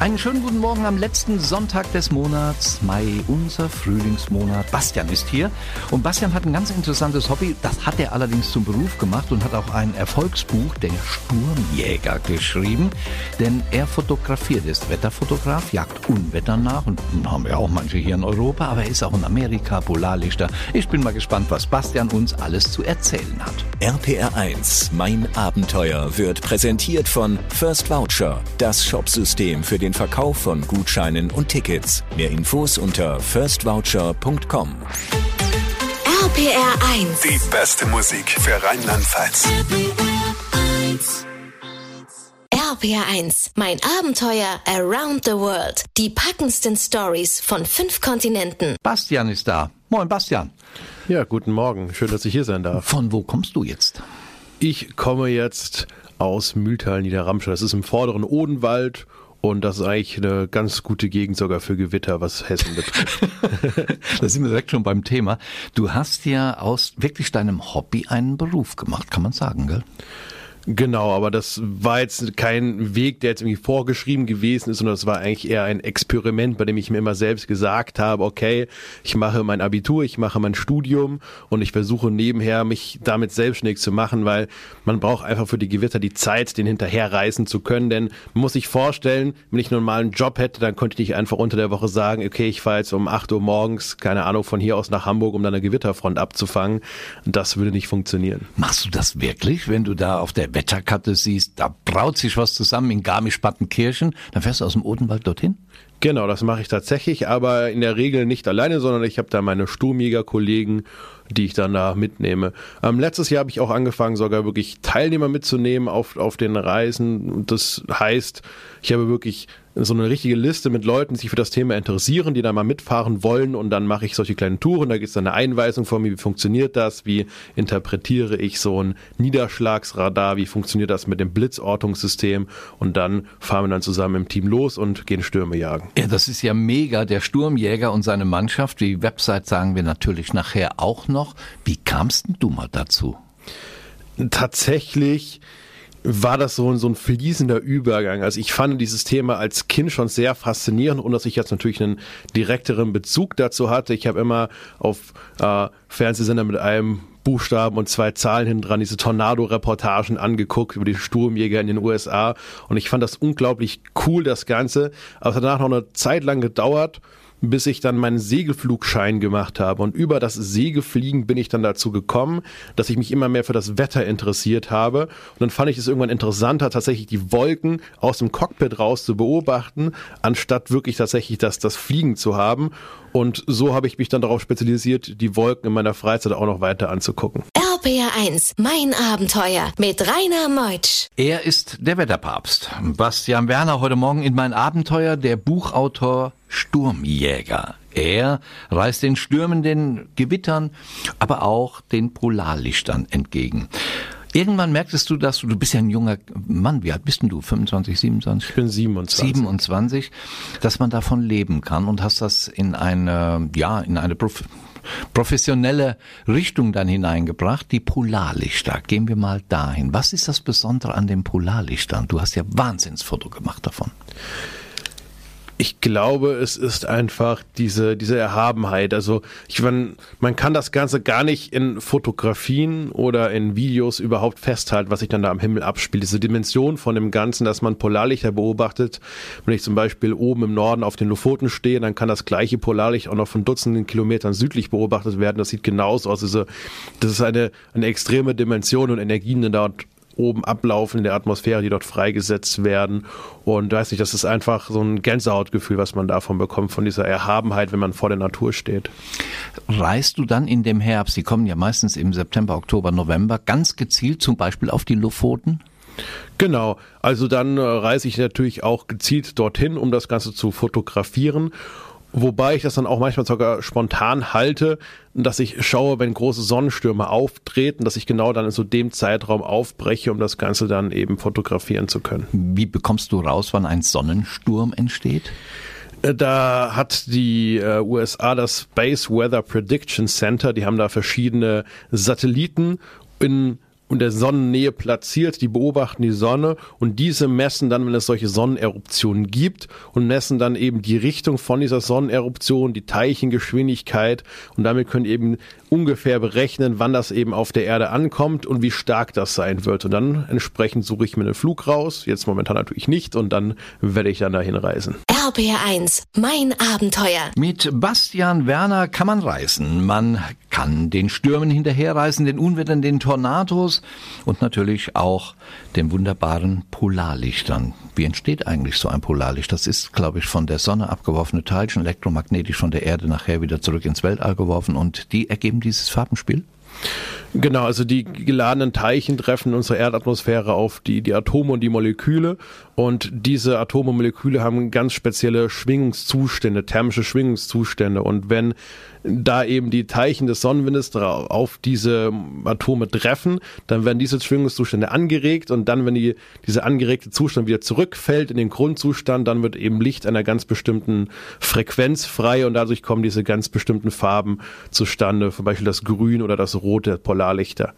Einen schönen guten Morgen am letzten Sonntag des Monats, Mai, unser Frühlingsmonat. Bastian ist hier und Bastian hat ein ganz interessantes Hobby. Das hat er allerdings zum Beruf gemacht und hat auch ein Erfolgsbuch, der Sturmjäger, geschrieben. Denn er fotografiert, ist Wetterfotograf, jagt Unwetter nach und haben wir auch manche hier in Europa, aber er ist auch in Amerika, Polarlichter. Ich bin mal gespannt, was Bastian uns alles zu erzählen hat. RPR 1, mein Abenteuer wird präsentiert von First Voucher, das Shopsystem für den Verkauf von Gutscheinen und Tickets. Mehr Infos unter firstvoucher.com. RPR 1. Die beste Musik für Rheinland-Pfalz. RPR 1, mein Abenteuer around the world. Die packendsten Stories von fünf Kontinenten. Bastian ist da. Moin, Bastian. Ja, guten Morgen. Schön, dass ich hier sein darf. Von wo kommst du jetzt? Ich komme jetzt aus Mühltal, Niederramstadt. Das ist im vorderen Odenwald und das ist eigentlich eine ganz gute Gegend sogar für Gewitter, was Hessen betrifft. da sind wir direkt schon beim Thema. Du hast ja aus wirklich deinem Hobby einen Beruf gemacht, kann man sagen, gell? Genau, aber das war jetzt kein Weg, der jetzt irgendwie vorgeschrieben gewesen ist, sondern das war eigentlich eher ein Experiment, bei dem ich mir immer selbst gesagt habe, okay, ich mache mein Abitur, ich mache mein Studium und ich versuche nebenher mich damit selbstständig zu machen, weil man braucht einfach für die Gewitter die Zeit, den hinterherreisen zu können, denn man muss sich vorstellen, wenn ich einen normalen Job hätte, dann könnte ich nicht einfach unter der Woche sagen, okay, ich fahre jetzt um 8 Uhr morgens, keine Ahnung, von hier aus nach Hamburg, um dann eine Gewitterfront abzufangen. Das würde nicht funktionieren. Machst du das wirklich, wenn du da auf der Wetterkarte siehst, da braut sich was zusammen in Garmisch-Partenkirchen, dann fährst du aus dem Odenwald dorthin? Genau, das mache ich tatsächlich, aber in der Regel nicht alleine, sondern ich habe da meine Sturmjäger-Kollegen, die ich dann da mitnehme. Ähm, letztes Jahr habe ich auch angefangen, sogar wirklich Teilnehmer mitzunehmen auf, auf den Reisen. Das heißt, ich habe wirklich so eine richtige Liste mit Leuten, die sich für das Thema interessieren, die da mal mitfahren wollen und dann mache ich solche kleinen Touren, da gibt es dann eine Einweisung von mir, wie funktioniert das, wie interpretiere ich so ein Niederschlagsradar, wie funktioniert das mit dem Blitzortungssystem und dann fahren wir dann zusammen im Team los und gehen Stürme jagen. Ja, das ist ja mega, der Sturmjäger und seine Mannschaft, die Website sagen wir natürlich nachher auch noch. Wie kamst denn du mal dazu? Tatsächlich war das so, so ein fließender Übergang. Also ich fand dieses Thema als Kind schon sehr faszinierend und dass ich jetzt natürlich einen direkteren Bezug dazu hatte. Ich habe immer auf äh, Fernsehsender mit einem Buchstaben und zwei Zahlen hinten dran diese Tornado-Reportagen angeguckt über die Sturmjäger in den USA und ich fand das unglaublich cool, das Ganze. Aber es hat danach noch eine Zeit lang gedauert bis ich dann meinen Segelflugschein gemacht habe. Und über das Segelfliegen bin ich dann dazu gekommen, dass ich mich immer mehr für das Wetter interessiert habe. Und dann fand ich es irgendwann interessanter, tatsächlich die Wolken aus dem Cockpit raus zu beobachten, anstatt wirklich tatsächlich das, das Fliegen zu haben. Und so habe ich mich dann darauf spezialisiert, die Wolken in meiner Freizeit auch noch weiter anzugucken. RPR 1, mein Abenteuer mit Rainer Meutsch. Er ist der Wetterpapst. Bastian Werner heute Morgen in mein Abenteuer, der Buchautor Sturmjäger. Er reist den Stürmen, den Gewittern, aber auch den Polarlichtern entgegen. Irgendwann merktest du, dass du, du bist ja ein junger Mann, wie alt bist denn du? 25, 27? Ich bin 27. 27, dass man davon leben kann und hast das in eine, ja, in eine Prof professionelle Richtung dann hineingebracht, die Polarlichter. Gehen wir mal dahin. Was ist das Besondere an den Polarlichtern? Du hast ja Wahnsinnsfoto gemacht davon. Ich glaube, es ist einfach diese, diese Erhabenheit. Also, ich meine, man kann das Ganze gar nicht in Fotografien oder in Videos überhaupt festhalten, was sich dann da am Himmel abspielt. Diese Dimension von dem Ganzen, dass man Polarlichter beobachtet. Wenn ich zum Beispiel oben im Norden auf den Lofoten stehe, dann kann das gleiche Polarlicht auch noch von Dutzenden Kilometern südlich beobachtet werden. Das sieht genauso aus. Also, das ist eine, eine extreme Dimension und Energien, die dort oben ablaufen in der Atmosphäre, die dort freigesetzt werden. Und weiß nicht, das ist einfach so ein Gänsehautgefühl, was man davon bekommt, von dieser Erhabenheit, wenn man vor der Natur steht. Reist du dann in dem Herbst, die kommen ja meistens im September, Oktober, November, ganz gezielt zum Beispiel auf die Lofoten? Genau, also dann äh, reise ich natürlich auch gezielt dorthin, um das Ganze zu fotografieren. Wobei ich das dann auch manchmal sogar spontan halte, dass ich schaue, wenn große Sonnenstürme auftreten, dass ich genau dann in so dem Zeitraum aufbreche, um das Ganze dann eben fotografieren zu können. Wie bekommst du raus, wann ein Sonnensturm entsteht? Äh, da hat die äh, USA das Space Weather Prediction Center, die haben da verschiedene Satelliten in und der Sonnennähe platziert, die beobachten die Sonne und diese messen dann, wenn es solche Sonneneruptionen gibt und messen dann eben die Richtung von dieser Sonneneruption, die Teilchengeschwindigkeit und damit können eben ungefähr berechnen, wann das eben auf der Erde ankommt und wie stark das sein wird. Und dann entsprechend suche ich mir einen Flug raus, jetzt momentan natürlich nicht und dann werde ich dann dahin reisen. RBR1, mein Abenteuer. Mit Bastian Werner kann man reisen. Man kann den Stürmen hinterherreisen, den Unwettern, den Tornados und natürlich auch den wunderbaren Polarlichtern. Wie entsteht eigentlich so ein Polarlicht? Das ist, glaube ich, von der Sonne abgeworfene Teilchen, elektromagnetisch von der Erde nachher wieder zurück ins Weltall geworfen und die ergeben dieses Farbenspiel? Genau, also die geladenen Teilchen treffen unsere Erdatmosphäre auf die, die Atome und die Moleküle. Und diese Atome und Moleküle haben ganz spezielle Schwingungszustände, thermische Schwingungszustände. Und wenn da eben die Teilchen des Sonnenwindes auf diese Atome treffen, dann werden diese Schwingungszustände angeregt und dann, wenn die, dieser angeregte Zustand wieder zurückfällt in den Grundzustand, dann wird eben Licht einer ganz bestimmten Frequenz frei und dadurch kommen diese ganz bestimmten Farben zustande, zum Beispiel das Grün oder das Rot der Polarlichter.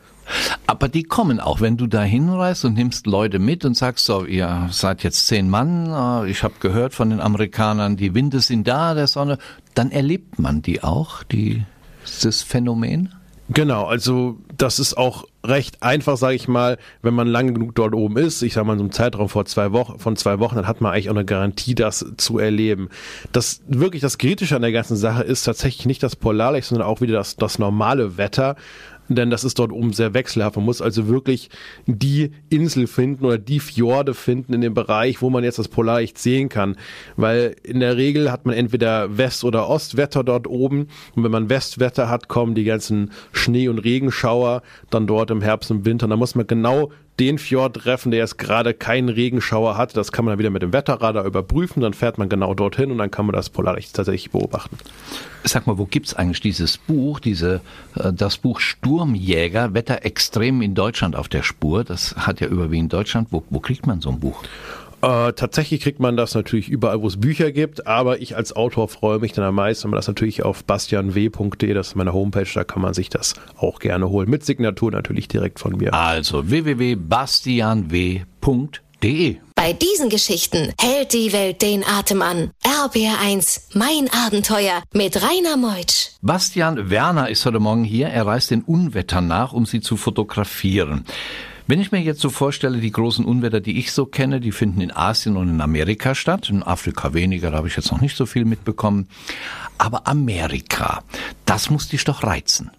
Aber die kommen auch, wenn du da hinreist und nimmst Leute mit und sagst so, ihr seid jetzt zehn Mann, äh, ich habe gehört von den Amerikanern, die Winde sind da, der Sonne, dann erlebt man die auch, die, dieses Phänomen? Genau, also das ist auch recht einfach, sage ich mal, wenn man lange genug dort oben ist. Ich sage mal, so einem Zeitraum vor zwei Wochen, von zwei Wochen, dann hat man eigentlich auch eine Garantie, das zu erleben. Das wirklich das Kritische an der ganzen Sache ist tatsächlich nicht das Polarlicht, sondern auch wieder das, das normale Wetter denn das ist dort oben sehr wechselhaft. Man muss also wirklich die Insel finden oder die Fjorde finden in dem Bereich, wo man jetzt das Polarlicht sehen kann, weil in der Regel hat man entweder West- oder Ostwetter dort oben und wenn man Westwetter hat, kommen die ganzen Schnee- und Regenschauer dann dort im Herbst und Winter. Und da muss man genau den Fjord treffen, der jetzt gerade keinen Regenschauer hat. Das kann man dann wieder mit dem Wetterradar überprüfen. Dann fährt man genau dorthin und dann kann man das Polarlicht tatsächlich beobachten. Sag mal, wo gibt's eigentlich dieses Buch, diese, äh, das Buch Sturmjäger, Wetter extrem in Deutschland auf der Spur? Das hat ja überwiegend Deutschland. Wo, wo kriegt man so ein Buch? Äh, tatsächlich kriegt man das natürlich überall, wo es Bücher gibt, aber ich als Autor freue mich dann am meisten, wenn man das natürlich auf bastianw.de, das ist meine Homepage, da kann man sich das auch gerne holen. Mit Signatur natürlich direkt von mir. Also www.bastianw.de. Bei diesen Geschichten hält die Welt den Atem an. RBR1, mein Abenteuer mit Rainer Meutsch. Bastian Werner ist heute Morgen hier. Er reist den Unwettern nach, um sie zu fotografieren. Wenn ich mir jetzt so vorstelle, die großen Unwetter, die ich so kenne, die finden in Asien und in Amerika statt. In Afrika weniger, da habe ich jetzt noch nicht so viel mitbekommen. Aber Amerika, das muss dich doch reizen.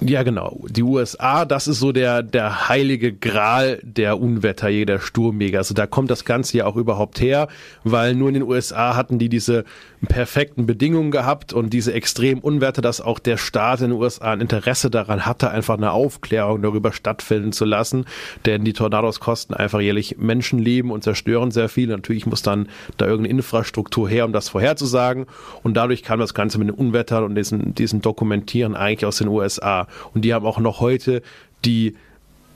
Ja, genau. Die USA, das ist so der, der heilige Gral der Unwetter, der Sturmjäger. Also da kommt das Ganze ja auch überhaupt her, weil nur in den USA hatten die diese perfekten Bedingungen gehabt und diese extremen Unwetter, dass auch der Staat in den USA ein Interesse daran hatte, einfach eine Aufklärung darüber stattfinden zu lassen. Denn die Tornados kosten einfach jährlich Menschenleben und zerstören sehr viel. Natürlich muss dann da irgendeine Infrastruktur her, um das vorherzusagen. Und dadurch kam das Ganze mit den Unwettern und diesen, diesen Dokumentieren eigentlich aus den USA. Und die haben auch noch heute die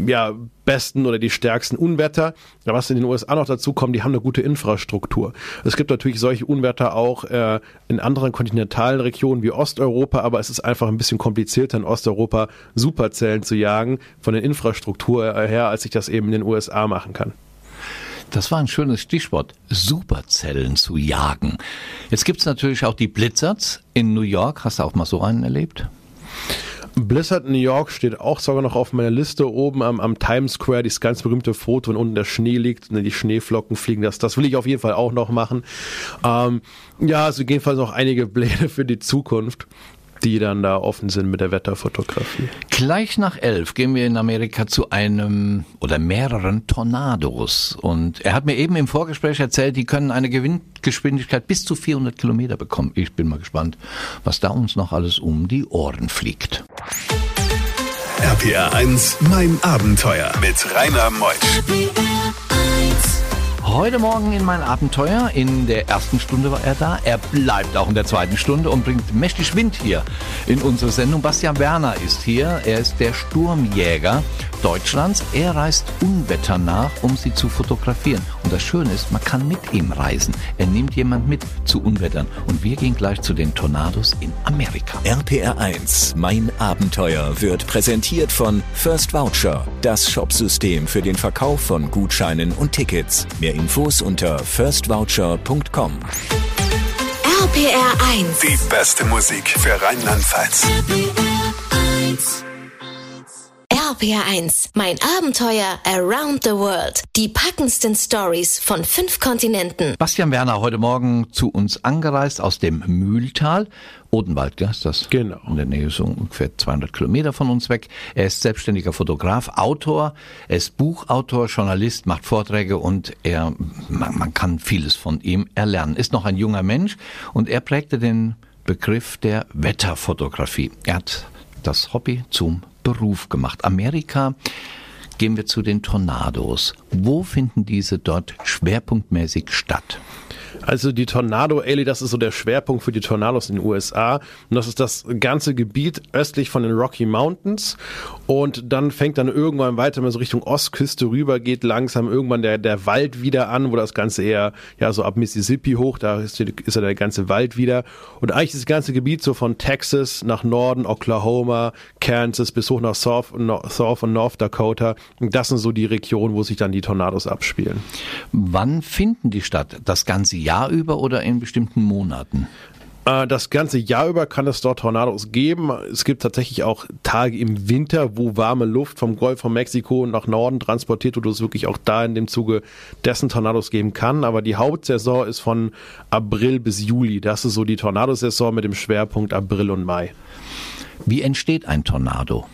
ja, besten oder die stärksten Unwetter. Was in den USA noch dazu kommt, die haben eine gute Infrastruktur. Es gibt natürlich solche Unwetter auch äh, in anderen kontinentalen Regionen wie Osteuropa, aber es ist einfach ein bisschen komplizierter in Osteuropa Superzellen zu jagen von der Infrastruktur her, als ich das eben in den USA machen kann. Das war ein schönes Stichwort, Superzellen zu jagen. Jetzt gibt es natürlich auch die Blizzards in New York. Hast du auch mal so einen erlebt? Blizzard New York steht auch sogar noch auf meiner Liste oben am, am Times Square, dieses ganz berühmte Foto, wenn unten der Schnee liegt und die Schneeflocken fliegen. Das, das will ich auf jeden Fall auch noch machen. Ähm, ja, also jedenfalls noch einige Pläne für die Zukunft die dann da offen sind mit der Wetterfotografie. Gleich nach elf gehen wir in Amerika zu einem oder mehreren Tornados. Und er hat mir eben im Vorgespräch erzählt, die können eine Gewinngeschwindigkeit bis zu 400 Kilometer bekommen. Ich bin mal gespannt, was da uns noch alles um die Ohren fliegt. RPR 1, mein Abenteuer mit Rainer Meusch. Heute Morgen in mein Abenteuer. In der ersten Stunde war er da. Er bleibt auch in der zweiten Stunde und bringt mächtig Wind hier in unsere Sendung. Bastian Werner ist hier. Er ist der Sturmjäger Deutschlands. Er reist Unwetter nach, um sie zu fotografieren. Und das Schöne ist, man kann mit ihm reisen. Er nimmt jemand mit zu Unwettern. Und wir gehen gleich zu den Tornados in Amerika. RPR 1, mein Abenteuer, wird präsentiert von First Voucher, das Shopsystem für den Verkauf von Gutscheinen und Tickets. Mehr Infos unter firstvoucher.com. RPR 1. Die beste Musik für Rheinland-Pfalz. RPR 1. Mein Abenteuer around the world. Die packendsten Stories von fünf Kontinenten. Bastian Werner heute Morgen zu uns angereist aus dem Mühltal. Odenwald, ja, ist das? Genau. In der Nähe so ungefähr 200 Kilometer von uns weg. Er ist selbstständiger Fotograf, Autor, er ist Buchautor, Journalist, macht Vorträge und er, man, man kann vieles von ihm erlernen. Ist noch ein junger Mensch und er prägte den Begriff der Wetterfotografie. Er hat das Hobby zum Beruf gemacht. Amerika, gehen wir zu den Tornados. Wo finden diese dort schwerpunktmäßig statt? Also die Tornado Alley, das ist so der Schwerpunkt für die Tornados in den USA. Und das ist das ganze Gebiet östlich von den Rocky Mountains. Und dann fängt dann irgendwann weiter, wenn man so Richtung Ostküste rüber geht, langsam irgendwann der, der Wald wieder an, wo das Ganze eher, ja, so ab Mississippi hoch, da ist, ist ja der ganze Wald wieder. Und eigentlich das ganze Gebiet so von Texas nach Norden, Oklahoma, Kansas bis hoch nach South, South und North Dakota. Und das sind so die Regionen, wo sich dann die Tornados abspielen. Wann finden die statt? Das ganze Jahr über oder in bestimmten Monaten? Äh, Das ganze Jahr über kann es dort Tornados geben. Es gibt tatsächlich auch Tage im Winter, wo warme Luft vom Golf von Mexiko nach Norden transportiert wird, wo es wirklich auch da in dem Zuge dessen Tornados geben kann. Aber die Hauptsaison ist von April bis Juli. Das ist so die Tornadosaison mit dem Schwerpunkt April und Mai. Wie entsteht ein Tornado?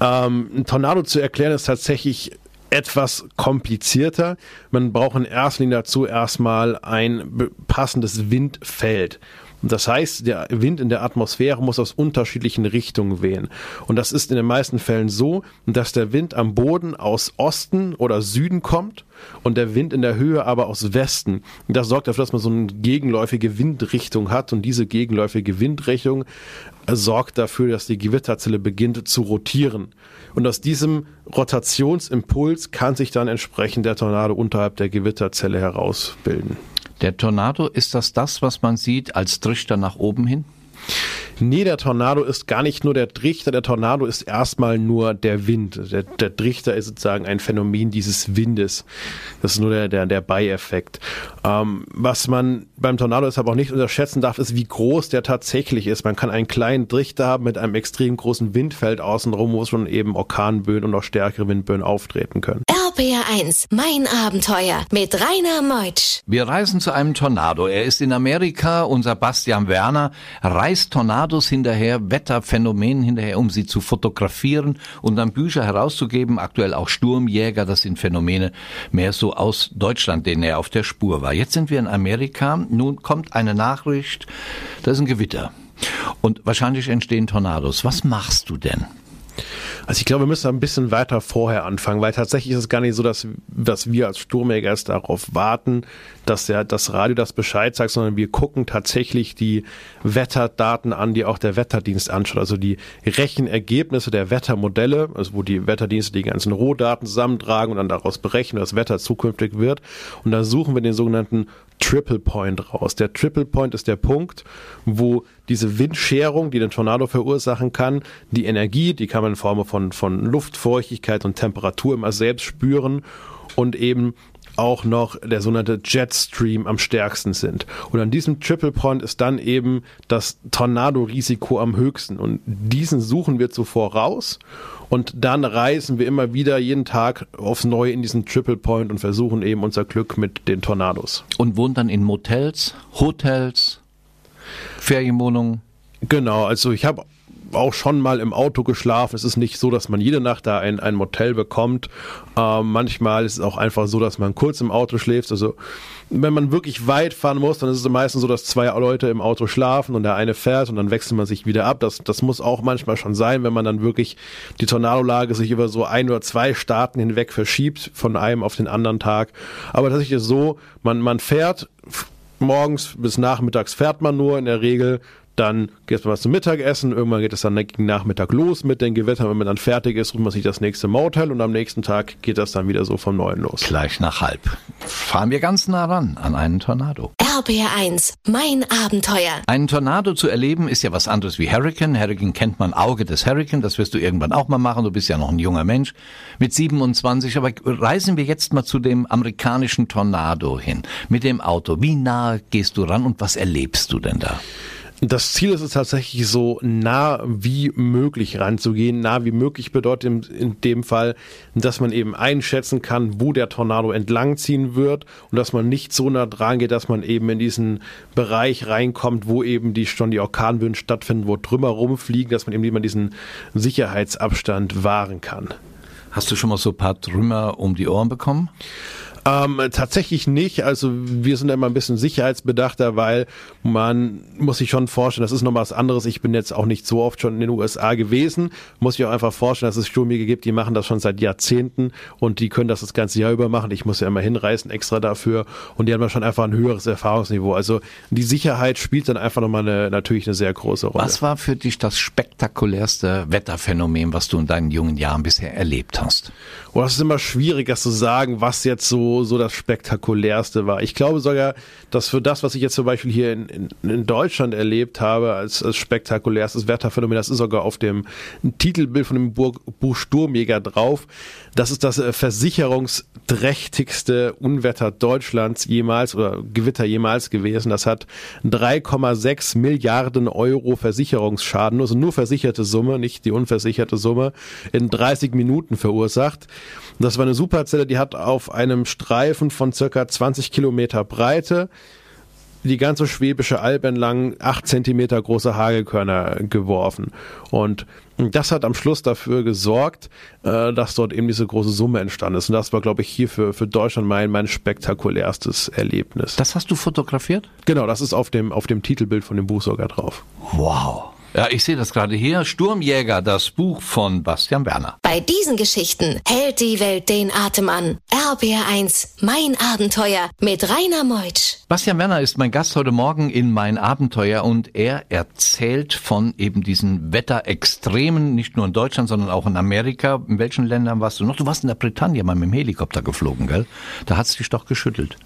Ähm, ein Tornado zu erklären ist tatsächlich etwas komplizierter. Man braucht in erster Linie dazu erstmal ein passendes Windfeld. Und Das heißt, der Wind in der Atmosphäre muss aus unterschiedlichen Richtungen wehen. Und das ist in den meisten Fällen so, dass der Wind am Boden aus Osten oder Süden kommt und der Wind in der Höhe aber aus Westen. Das sorgt dafür, dass man so eine gegenläufige Windrichtung hat und diese gegenläufige Windrichtung sorgt dafür, dass die Gewitterzelle beginnt zu rotieren. Und aus diesem Rotationsimpuls kann sich dann entsprechend der Tornado unterhalb der Gewitterzelle herausbilden. Der Tornado, ist das das, was man sieht als Trichter nach oben hin? Nee, der Tornado ist gar nicht nur der Trichter, der Tornado ist erstmal nur der Wind. Der, der Trichter ist sozusagen ein Phänomen dieses Windes. Das ist nur der, der, der Beieffekt. Ähm, was man beim Tornado deshalb auch nicht unterschätzen darf, ist, wie groß der tatsächlich ist. Man kann einen kleinen Trichter haben mit einem extrem großen Windfeld außenrum, wo schon eben Orkanböen und noch stärkere Windböen auftreten können. RPR 1. Mein Abenteuer mit Rainer Meutsch. Wir reisen zu einem Tornado. Er ist in Amerika. Unser Bastian Werner reist Tornados hinterher, Wetterphänomenen hinterher, um sie zu fotografieren und dann Bücher herauszugeben. Aktuell auch Sturmjäger. Das sind Phänomene mehr so aus Deutschland, denen er auf der Spur war. Jetzt sind wir in Amerika. Nun kommt eine Nachricht. Das ist ein Gewitter. Und wahrscheinlich entstehen Tornados. Was machst du denn? Also ich glaube, wir müssen ein bisschen weiter vorher anfangen, weil tatsächlich ist es gar nicht so, dass, dass wir als Sturmjäger darauf warten, dass der, das Radio das Bescheid sagt, sondern wir gucken tatsächlich die Wetterdaten an, die auch der Wetterdienst anschaut. Also die Rechenergebnisse der Wettermodelle, also wo die Wetterdienste die ganzen Rohdaten zusammentragen und dann daraus berechnen, wie das Wetter zukünftig wird. Und da suchen wir den sogenannten Triple Point raus. Der Triple Point ist der Punkt, wo diese Windscherung, die den Tornado verursachen kann, die Energie, die kann man in Form von, von Luftfeuchtigkeit und Temperatur immer selbst spüren und eben auch noch der sogenannte Jetstream am stärksten sind. Und an diesem Triple Point ist dann eben das Tornado-Risiko am höchsten. Und diesen suchen wir zuvor raus und dann reisen wir immer wieder jeden Tag aufs Neue in diesen Triple Point und versuchen eben unser Glück mit den Tornados. Und wohnt dann in Motels, Hotels, Ferienwohnungen? Genau, also ich habe auch schon mal im Auto geschlafen. Es ist nicht so, dass man jede Nacht da ein, ein Motel bekommt. Ähm, manchmal ist es auch einfach so, dass man kurz im Auto schläft. Also wenn man wirklich weit fahren muss, dann ist es meistens so, dass zwei Leute im Auto schlafen und der eine fährt und dann wechselt man sich wieder ab. Das, das muss auch manchmal schon sein, wenn man dann wirklich die Tornadolage sich über so ein oder zwei Staaten hinweg verschiebt von einem auf den anderen Tag. Aber tatsächlich ist es so, man, man fährt morgens bis nachmittags fährt man nur in der Regel dann geht man was zum Mittagessen, irgendwann geht es dann gegen Nachmittag los mit den Gewittern. Wenn man dann fertig ist, ruft man sich das nächste Motel und am nächsten Tag geht das dann wieder so vom Neuen los. Gleich nach halb. Fahren wir ganz nah ran an einen Tornado. RBR1, mein Abenteuer. Einen Tornado zu erleben ist ja was anderes wie Hurricane. Hurricane kennt man Auge des Hurricane. Das wirst du irgendwann auch mal machen. Du bist ja noch ein junger Mensch mit 27. Aber reisen wir jetzt mal zu dem amerikanischen Tornado hin. Mit dem Auto. Wie nah gehst du ran und was erlebst du denn da? Das Ziel ist es tatsächlich so nah wie möglich ranzugehen. Nah wie möglich bedeutet in, dem Fall, dass man eben einschätzen kann, wo der Tornado entlangziehen wird und dass man nicht so nah dran geht, dass man eben in diesen Bereich reinkommt, wo eben die schon die Orkanböen stattfinden, wo Trümmer rumfliegen, dass man eben immer diesen Sicherheitsabstand wahren kann. Hast du schon mal so ein paar Trümmer um die Ohren bekommen? Ähm, tatsächlich nicht. Also wir sind immer ein bisschen sicherheitsbedachter, weil man muss sich schon vorstellen, das ist noch was anderes. Ich bin jetzt auch nicht so oft schon in den USA gewesen. Muss ich auch einfach vorstellen, dass es Sturmjäger gibt, die machen das schon seit Jahrzehnten und die können das das ganze Jahr über machen. Ich muss ja immer hinreisen extra dafür und die haben schon einfach ein höheres Erfahrungsniveau. Also die Sicherheit spielt dann einfach nochmal eine, natürlich eine sehr große Rolle. Was war für dich das spektakulärste Wetterphänomen, was du in deinen jungen Jahren bisher erlebt hast? Oh, das ist immer schwierig, das zu sagen, was jetzt so so, das spektakulärste war. Ich glaube sogar, dass für das, was ich jetzt zum Beispiel hier in, in, in Deutschland erlebt habe, als, als spektakulärstes Wetterphänomen, das ist sogar auf dem Titelbild von dem Buch, Buch Sturmjäger drauf. Das ist das äh, versicherungsträchtigste Unwetter Deutschlands jemals oder Gewitter jemals gewesen. Das hat 3,6 Milliarden Euro Versicherungsschaden, also nur versicherte Summe, nicht die unversicherte Summe, in 30 Minuten verursacht. Das war eine Superzelle, die hat auf einem Streifen von circa 20 Kilometer Breite die ganze Schwäbische Alb entlang acht Zentimeter große Hagelkörner geworfen. Und das hat am Schluss dafür gesorgt, äh, dass dort eben diese große Summe entstanden ist. Und das war, glaube ich, hier für, für Deutschland mein, mein spektakulärstes Erlebnis. Das hast du fotografiert? Genau, das ist auf dem, auf dem Titelbild von dem Buch sogar drauf. Wow. Ja, ich sehe das gerade hier. Sturmjäger, das Buch von Bastian Werner. Bei diesen Geschichten hält die Welt den Atem an. RBR1, mein Abenteuer mit Rainer Meutsch. Bastian Werner ist mein Gast heute Morgen in mein Abenteuer und er erzählt von eben diesen Wetterextremen, nicht nur in Deutschland, sondern auch in Amerika. In welchen Ländern warst du noch? Du warst in der Bretagne mal mit dem Helikopter geflogen, gell? Da hat's dich doch geschüttelt.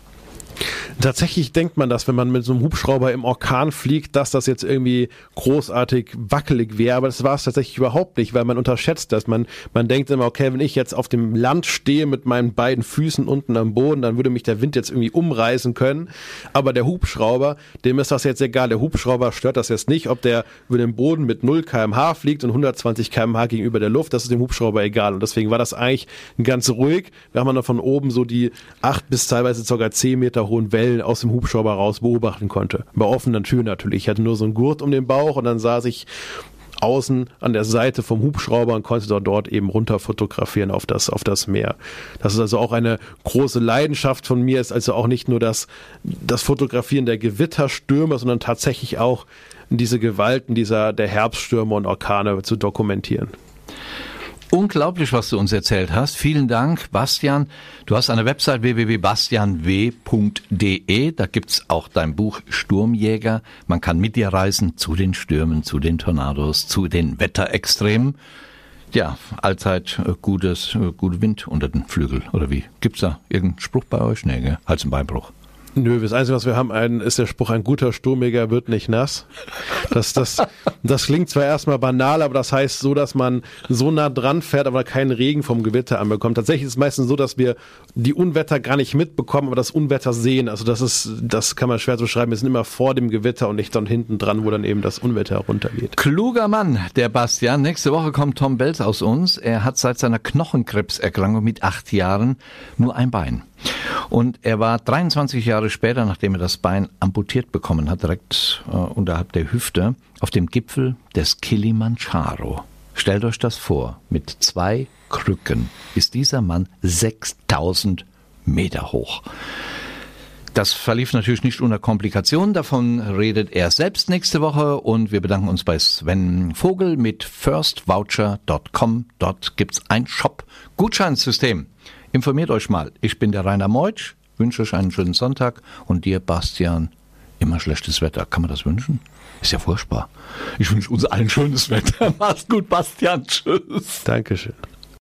Tatsächlich denkt man das, wenn man mit so einem Hubschrauber im Orkan fliegt, dass das jetzt irgendwie großartig wackelig wäre, aber das war es tatsächlich überhaupt nicht, weil man unterschätzt das. Man, man denkt immer, okay, wenn ich jetzt auf dem Land stehe mit meinen beiden Füßen unten am Boden, dann würde mich der Wind jetzt irgendwie umreißen können. Aber der Hubschrauber, dem ist das jetzt egal. Der Hubschrauber stört das jetzt nicht, ob der über den Boden mit 0 kmh fliegt und 120 kmh gegenüber der Luft, das ist dem Hubschrauber egal. Und deswegen war das eigentlich ganz ruhig. Wir haben dann von oben so die acht bis teilweise sogar zehn Meter hohen Wellen aus dem Hubschrauber raus beobachten konnte. Bei offener Tür natürlich. Ich hatte nur so einen Gurt um den Bauch und dann saß ich außen an der Seite vom Hubschrauber und konnte dort, dort eben runter fotografieren auf das, auf das Meer. Das ist also auch eine große Leidenschaft von mir, ist also auch nicht nur das, das Fotografieren der Gewitterstürme, sondern tatsächlich auch diese Gewalten dieser, der Herbststürme und Orkane zu dokumentieren. Unglaublich, was du uns erzählt hast. Vielen Dank, Bastian. Du hast eine Website www.bastianw.de. Da gibt's auch dein Buch Sturmjäger. Man kann mit dir reisen zu den Stürmen, zu den Tornados, zu den Wetterextremen. Ja, allzeit äh, gutes, äh, gute Wind unter den Flügel. Oder wie? Gibt's da irgendeinen Spruch bei euch? Nee, gell? Hals- und Beinbruch. Nö, das Einzige, was wir haben, ein, ist der Spruch, ein guter Sturmjäger wird nicht nass. Das, das, das klingt zwar erstmal banal, aber das heißt so, dass man so nah dran fährt, aber keinen Regen vom Gewitter anbekommt. Tatsächlich ist es meistens so, dass wir die Unwetter gar nicht mitbekommen, aber das Unwetter sehen. Also das ist, das kann man schwer zu beschreiben. Wir sind immer vor dem Gewitter und nicht dann hinten dran, wo dann eben das Unwetter runtergeht. Kluger Mann, der Bastian. Nächste Woche kommt Tom Belz aus uns. Er hat seit seiner Knochenkrebserkrankung mit acht Jahren nur ein Bein. Und er war 23 Jahre später, nachdem er das Bein amputiert bekommen hat, direkt äh, unterhalb der Hüfte, auf dem Gipfel des Kilimanjaro. Stellt euch das vor, mit zwei Krücken ist dieser Mann 6000 Meter hoch. Das verlief natürlich nicht ohne Komplikationen. Davon redet er selbst nächste Woche und wir bedanken uns bei Sven Vogel mit firstvoucher.com. Dort gibt's ein Shop-Gutscheinssystem. Informiert euch mal. Ich bin der Rainer Meutsch, wünsche euch einen schönen Sonntag und dir, Bastian, immer schlechtes Wetter. Kann man das wünschen? Ist ja furchtbar. Ich wünsche uns allen schönes Wetter. Mach's gut, Bastian. Tschüss. Dankeschön.